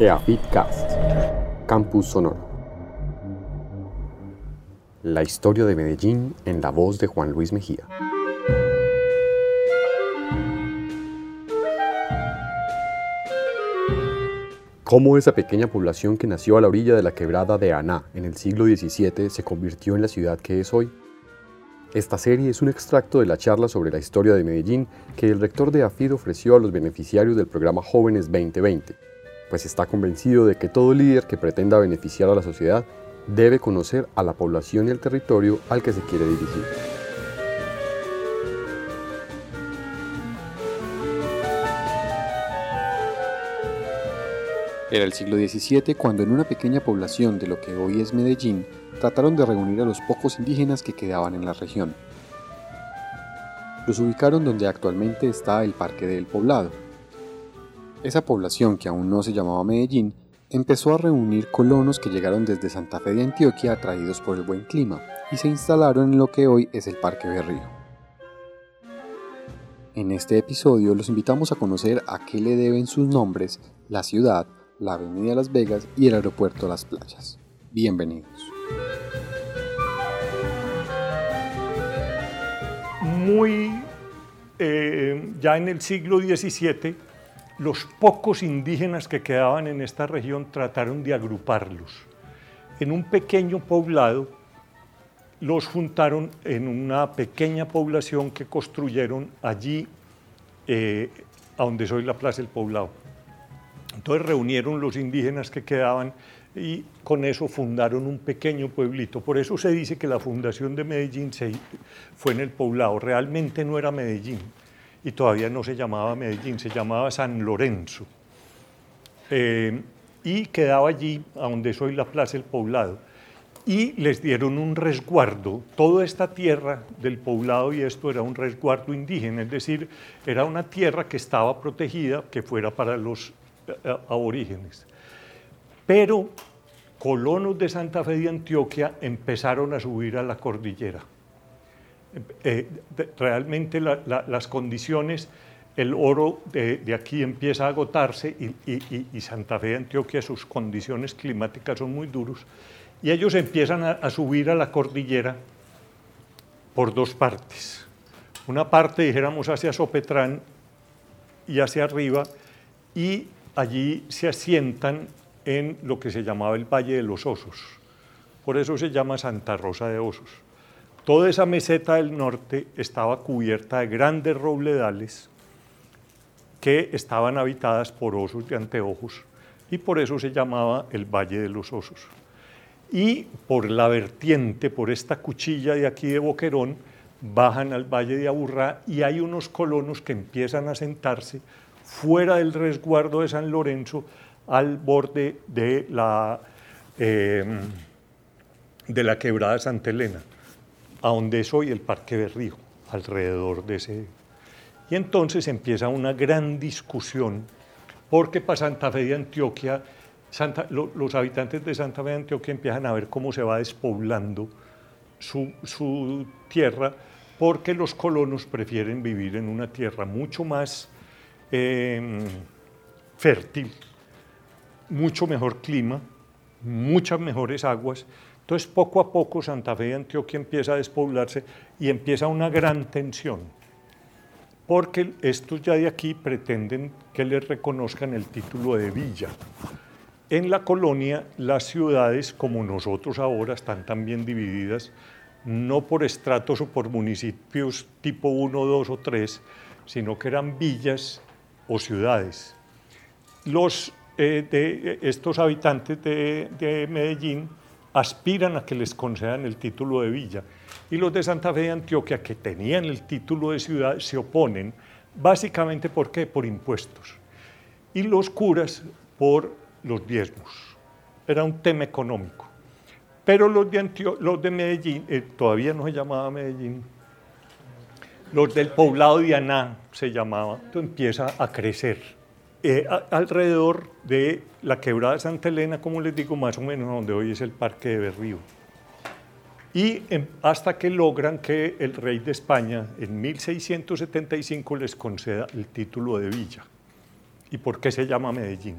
EAFITCAST, Campus Sonoro. La historia de Medellín en la voz de Juan Luis Mejía. Cómo esa pequeña población que nació a la orilla de la quebrada de Aná en el siglo XVII se convirtió en la ciudad que es hoy. Esta serie es un extracto de la charla sobre la historia de Medellín que el rector de AFID ofreció a los beneficiarios del programa Jóvenes 2020, pues está convencido de que todo líder que pretenda beneficiar a la sociedad debe conocer a la población y el territorio al que se quiere dirigir. Era el siglo XVII cuando en una pequeña población de lo que hoy es Medellín trataron de reunir a los pocos indígenas que quedaban en la región. Los ubicaron donde actualmente está el Parque del Poblado. Esa población, que aún no se llamaba Medellín, empezó a reunir colonos que llegaron desde Santa Fe de Antioquia atraídos por el buen clima y se instalaron en lo que hoy es el Parque Berrío. En este episodio los invitamos a conocer a qué le deben sus nombres la ciudad, la Avenida Las Vegas y el Aeropuerto Las Playas. Bienvenidos. Muy eh, ya en el siglo XVII, los pocos indígenas que quedaban en esta región trataron de agruparlos. En un pequeño poblado los juntaron en una pequeña población que construyeron allí, eh, a donde soy la Plaza del Poblado. Entonces reunieron los indígenas que quedaban y con eso fundaron un pequeño pueblito. Por eso se dice que la fundación de Medellín fue en el poblado. Realmente no era Medellín y todavía no se llamaba Medellín, se llamaba San Lorenzo. Eh, y quedaba allí, a donde soy la Plaza del Poblado. Y les dieron un resguardo. Toda esta tierra del poblado y esto era un resguardo indígena, es decir, era una tierra que estaba protegida, que fuera para los aborígenes. Pero colonos de Santa Fe de Antioquia empezaron a subir a la cordillera. Eh, realmente las condiciones, el oro de, aquí empieza a agotarse y, Santa Fe de Antioquia, sus condiciones climáticas son muy duros, y ellos empiezan a, a subir a la cordillera por dos partes. Una parte, dijéramos, hacia Sopetrán y hacia arriba, y allí se asientan en lo que se llamaba el Valle de los Osos. Por eso se llama Santa Rosa de Osos. Toda esa meseta del norte estaba cubierta de grandes robledales que estaban habitadas por osos de anteojos y por eso se llamaba el Valle de los Osos. Y por la vertiente, por esta cuchilla de aquí de Boquerón, bajan al Valle de Aburrá y hay unos colonos que empiezan a sentarse fuera del resguardo de San Lorenzo, al borde de la, em, de la quebrada Santa Elena, a donde es hoy el Parque Berrío, alrededor de ese. Y entonces empieza una gran discusión, porque para Santa Fe de Antioquia, los habitantes de Santa Fe de Antioquia empiezan a ver cómo se va despoblando su, su tierra, porque los colonos prefieren vivir en una tierra mucho más Em, fértil, mucho mejor clima, muchas mejores aguas. Entonces, poco a poco Santa Fe de Antioquia empieza a despoblarse y empieza una gran tensión, porque estos ya de aquí pretenden que les reconozcan el título de villa. En la colonia, las ciudades, como nosotros ahora, están también divididas, no por estratos o por municipios tipo 1, 2 o 3, sino que eran villas o ciudades. Los, eh, de, estos habitantes de, Medellín aspiran a que les concedan el título de villa y los de Santa Fe de Antioquia, que tenían el título de ciudad, se oponen, básicamente ¿por qué? Por impuestos. Y los curas por los diezmos. Era un tema económico. Pero los de, los de Medellín, eh, todavía no se llamaba Medellín, los del poblado de Aná se llamaba, empieza a crecer. Eh, alrededor de la quebrada de Santa Elena, como les digo, más o menos donde hoy es el Parque de Berrío. Y em, hasta que logran que el rey de España en 1675 les conceda el título de villa. ¿Y por qué se llama Medellín?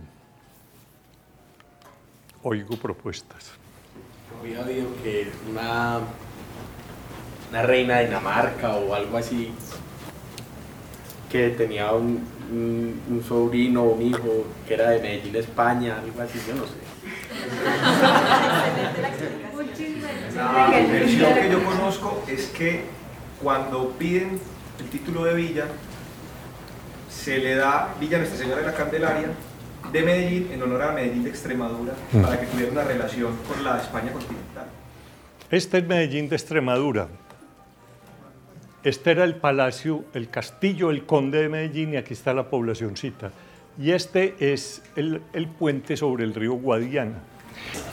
oigo propuestas. Había oído que una, una reina de Dinamarca o algo así, que tenía un, un, un sobrino o un hijo que era de Medellín, España, algo así, yo no sé. La versión que yo conozco es que cuando piden el título de villa, se le da Villa Nuestra Señora de la Candelaria de Medellín en honor a Medellín de Extremadura Mm. para que tuviera una relación con la España continental. Este es Medellín de Extremadura. Este era el palacio, el castillo del conde de Medellín y aquí está la poblacioncita. Y este es el, el puente sobre el río Guadiana.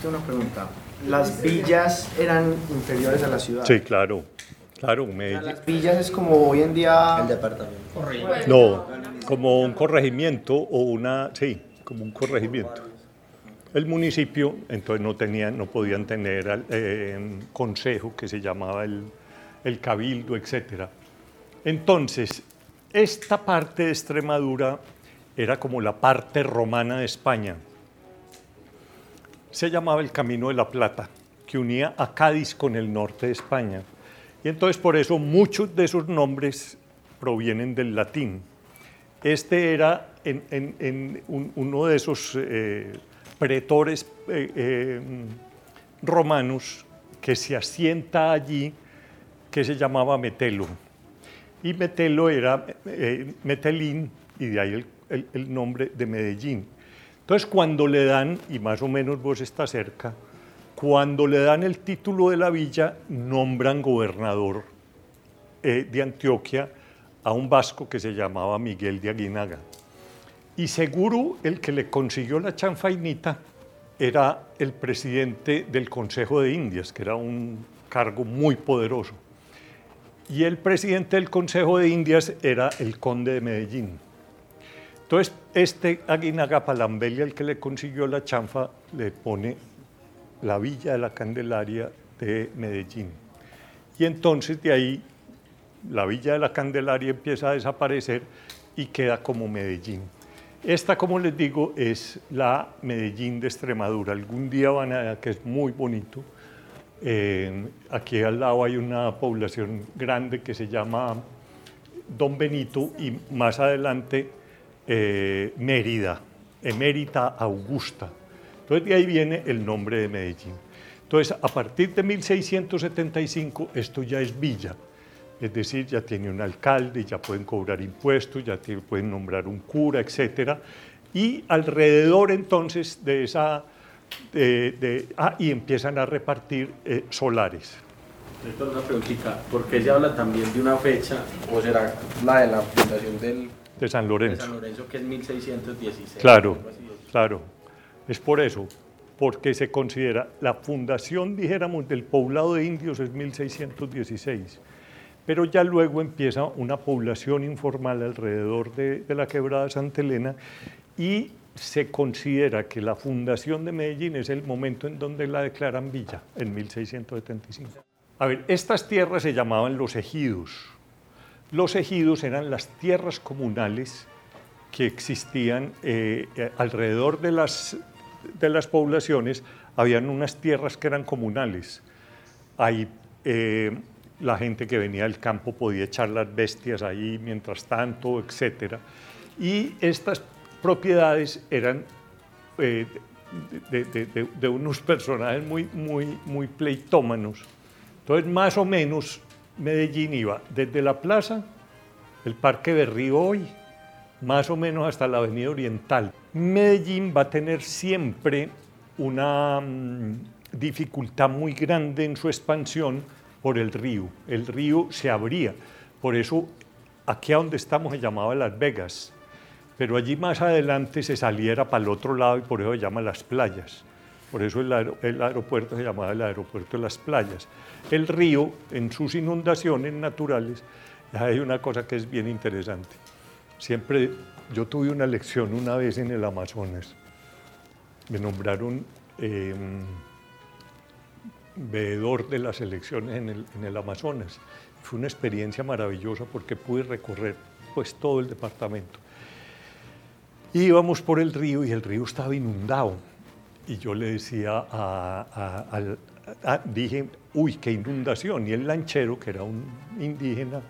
Tengo una pregunta. ¿Las villas eran inferiores a la ciudad? Sí, claro, claro, O sea, Medellín. Las villas es como hoy en día... El departamento. No, como un corregimiento o una, sí, como un corregimiento. El municipio, entonces no tenían, no podían tener eh, consejo que se llamaba el, el cabildo, etcétera. Entonces, esta parte de Extremadura era como la parte romana de España. Se llamaba el Camino de la Plata, que unía a Cádiz con el norte de España. Y entonces por eso muchos de esos nombres provienen del latín. Este era uno de esos eh, pretores eh, eh, romanos que se asienta allí, que se llamaba Metelo. Y Metelo era eh, Metelín, y de ahí el, nombre de Medellín. Entonces, cuando le dan, y más o menos vos está cerca, cuando le dan el título de la villa, nombran gobernador eh, de Antioquia a un vasco que se llamaba Miguel de Aguinaga. Y seguro el que le consiguió la chanfainita era el presidente del Consejo de Indias, que era un cargo muy poderoso. Y el presidente del Consejo de Indias era el conde de Medellín. Entonces, este Aguinaga Palambelia, el que le consiguió la chanfa, le pone la Villa de la Candelaria de Medellín. Y entonces de ahí la Villa de la Candelaria empieza a desaparecer y queda como Medellín. Esta, como les digo, es la Medellín de Extremadura. Algún día van a ver que es muy bonito. Eh, aquí al lado hay una población grande que se llama Don Benito y más adelante eh, Mérida, Emérita Augusta. Entonces de ahí viene el nombre de Medellín. Entonces a partir de 1675 esto ya es villa, es decir, ya tiene un alcalde, ya pueden cobrar impuestos, ya pueden nombrar un cura, etcétera. Y alrededor entonces de esa, de- de- ah, y empiezan a repartir eh, solares. Doctor, una preguntita, ¿por qué se habla también de una fecha, o será la de la fundación del, de San de Lorenzo. San Lorenzo, que es 1616? Claro, claro. Es por eso, porque se considera la fundación, dijéramos, del poblado de indios es 1616, pero ya luego empieza una población informal alrededor de, de la quebrada Santa Elena y se considera que la fundación de Medellín es el momento en donde la declaran villa, en 1675. A ver, estas tierras se llamaban los ejidos. Los ejidos eran las tierras comunales que existían eh, eh, alrededor de las, de las poblaciones, habían unas tierras que eran comunales. Ahí eh, la gente que venía del campo podía echar las bestias ahí mientras tanto, etc. Y estas propiedades eran eh, de, unos personajes muy, muy, muy pleitómanos. Entonces, más o menos, Medellín iba desde la plaza, el Parque Berrío hoy, más o menos hasta la Avenida Oriental. Medellín va a tener siempre una mm, dificultad muy grande en su expansión por el río. El río se abría. Por eso, aquí a donde estamos se llamaba Las Vegas. Pero allí más adelante se saliera para el otro lado y por eso se llama Las Playas. Por eso el, aer- el aeropuerto se llamaba el aeropuerto de las playas. El río, en sus inundaciones naturales, hay una cosa que es bien interesante. Siempre, yo tuve una lección una vez en el Amazonas. Me nombraron eh, veedor de las elecciones en el, en el Amazonas. Fue una experiencia maravillosa porque pude recorrer pues todo el departamento. Íbamos por el río y el río estaba inundado. y yo le decía a, a- al- a- dije, uy, qué inundación. Y el lanchero, que era un indígena,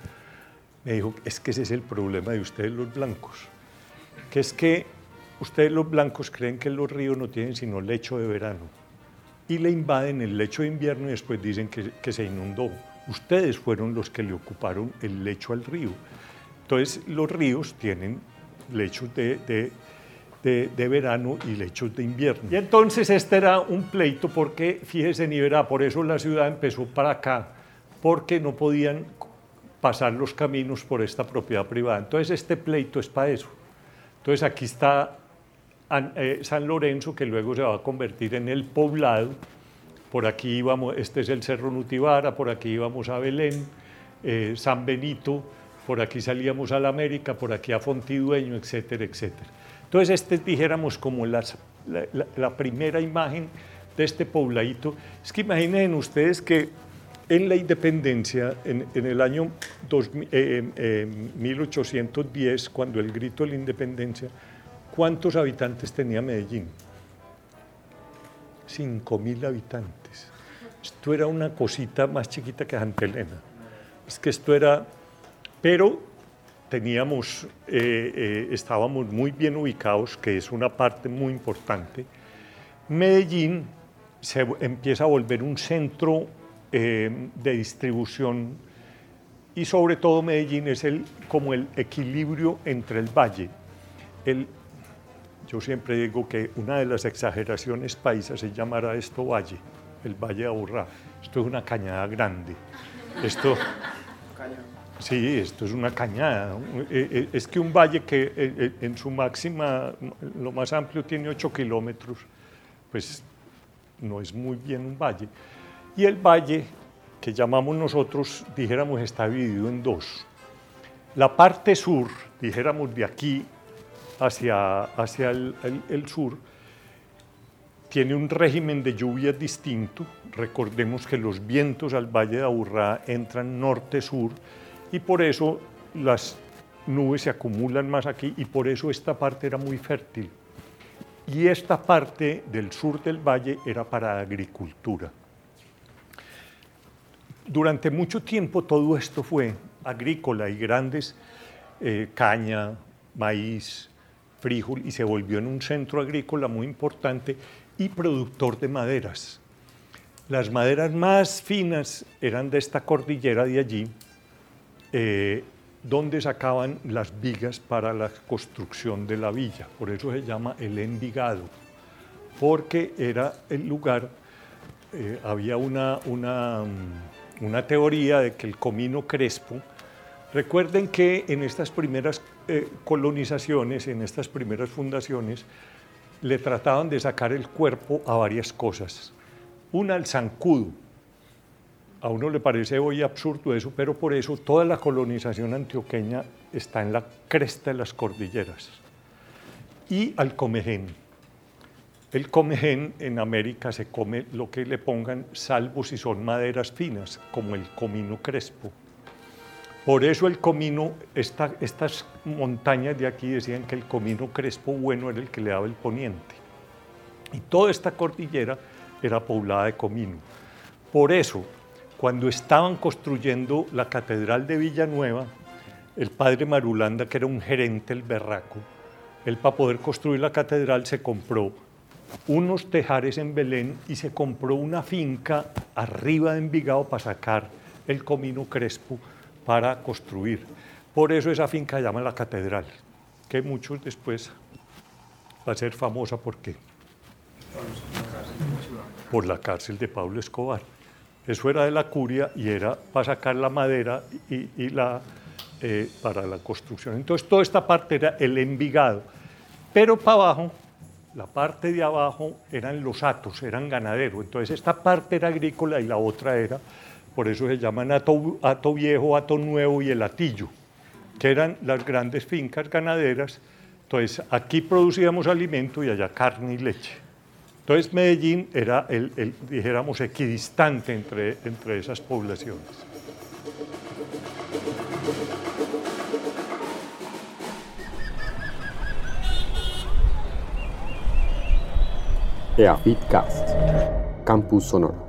me dijo, es que ese es el problema de ustedes los blancos, que es que ustedes los blancos creen que los ríos no tienen sino lecho de verano y le invaden el lecho de invierno y después dicen que, que se inundó. Ustedes fueron los que le ocuparon el lecho al río. Entonces los ríos tienen lechos de, de- de- de verano y lechos de invierno. Y entonces este era un pleito porque, fíjese, ni verá, por eso la ciudad empezó para acá, porque no podían pasar los caminos por esta propiedad privada. Entonces este pleito es para eso. Entonces aquí está eh, San Lorenzo, que luego se va a convertir en el poblado. Por aquí íbamos, este es el Cerro Nutibara, por aquí íbamos a Belén, eh, San Benito, por aquí salíamos a la América, por aquí a Fontidueño, etcétera, etcétera. Entonces, este dijéramos como la, primera imagen de este pobladito. Es que imaginen ustedes que en la independencia, en, el año 2000, eh, eh, 1810, cuando el grito de la independencia, ¿cuántos habitantes tenía Medellín? 5.000 habitantes. Esto era una cosita más chiquita que Santa Elena. Es que esto era, pero teníamos, eh, eh, estábamos muy bien ubicados, que es una parte muy importante. Medellín se empieza a volver un centro eh, de distribución y sobre todo Medellín es el, como el equilibrio entre el valle. El, yo siempre digo que una de las exageraciones paisas es llamar a esto valle, el Valle de Aburrá. Esto es una cañada grande. Esto, sí, esto es una cañada. Eh, eh, Es que un valle que eh, en su máxima, lo más amplio tiene 8 kilómetros, pues no es muy bien un valle. Y el valle, que llamamos nosotros, dijéramos, está dividido en dos. La parte sur, dijéramos de aquí hacia, hacia el sur, tiene un régimen de lluvias distinto. Recordemos que los vientos al Valle de Aburrá entran norte-sur y por eso las nubes se acumulan más aquí y por eso esta parte era muy fértil. Y esta parte del sur del valle era para agricultura. Durante mucho tiempo todo esto fue agrícola y grandes eh, caña, maíz, frijol y se volvió en un centro agrícola muy importante y productor de maderas. Las maderas más finas eran de esta cordillera de allí, eh, sacaban las vigas para la construcción de la villa. Por eso se llama el Envigado, porque era el lugar, eh, había una, una, mm, una teoría de que el comino crespo, recuerden que en estas primeras eh, colonizaciones, en estas primeras fundaciones, le trataban de sacar el cuerpo a varias cosas. Una, al zancudo, a uno le parece hoy absurdo eso, pero por eso toda la colonización antioqueña está en la cresta de las cordilleras. Y al comején. El comején en América se come lo que le pongan, salvo si son maderas finas, como el comino crespo. Por eso el comino, esta- estas montañas de aquí decían que el comino crespo bueno era el que le daba el poniente. Y toda esta cordillera era poblada de comino. Por eso, cuando estaban construyendo la Catedral de Villanueva, el padre Marulanda, que era un gerente, el berraco, él para poder construir la catedral se compró unos tejares en Belén y se compró una finca arriba de Envigado para sacar el comino crespo para construir. Por eso esa finca se llama la catedral, que muchos después va a ser famosa porque por la cárcel de Pablo Escobar. Eso era de la curia y era para sacar la madera y, la, eh, para la construcción. Entonces toda esta parte era el envigado. Pero para abajo, la parte de abajo eran los atos, eran ganaderos. Entonces esta parte era agrícola y la otra era, por eso se llaman ato, ato viejo, ato nuevo y el atillo, que eran las grandes fincas ganaderas. Entonces aquí producíamos alimento y allá carne y leche. Entonces Medellín era el, el, dijéramos, equidistante entre, entre esas poblaciones. EAFITcast, Campus Sonoro.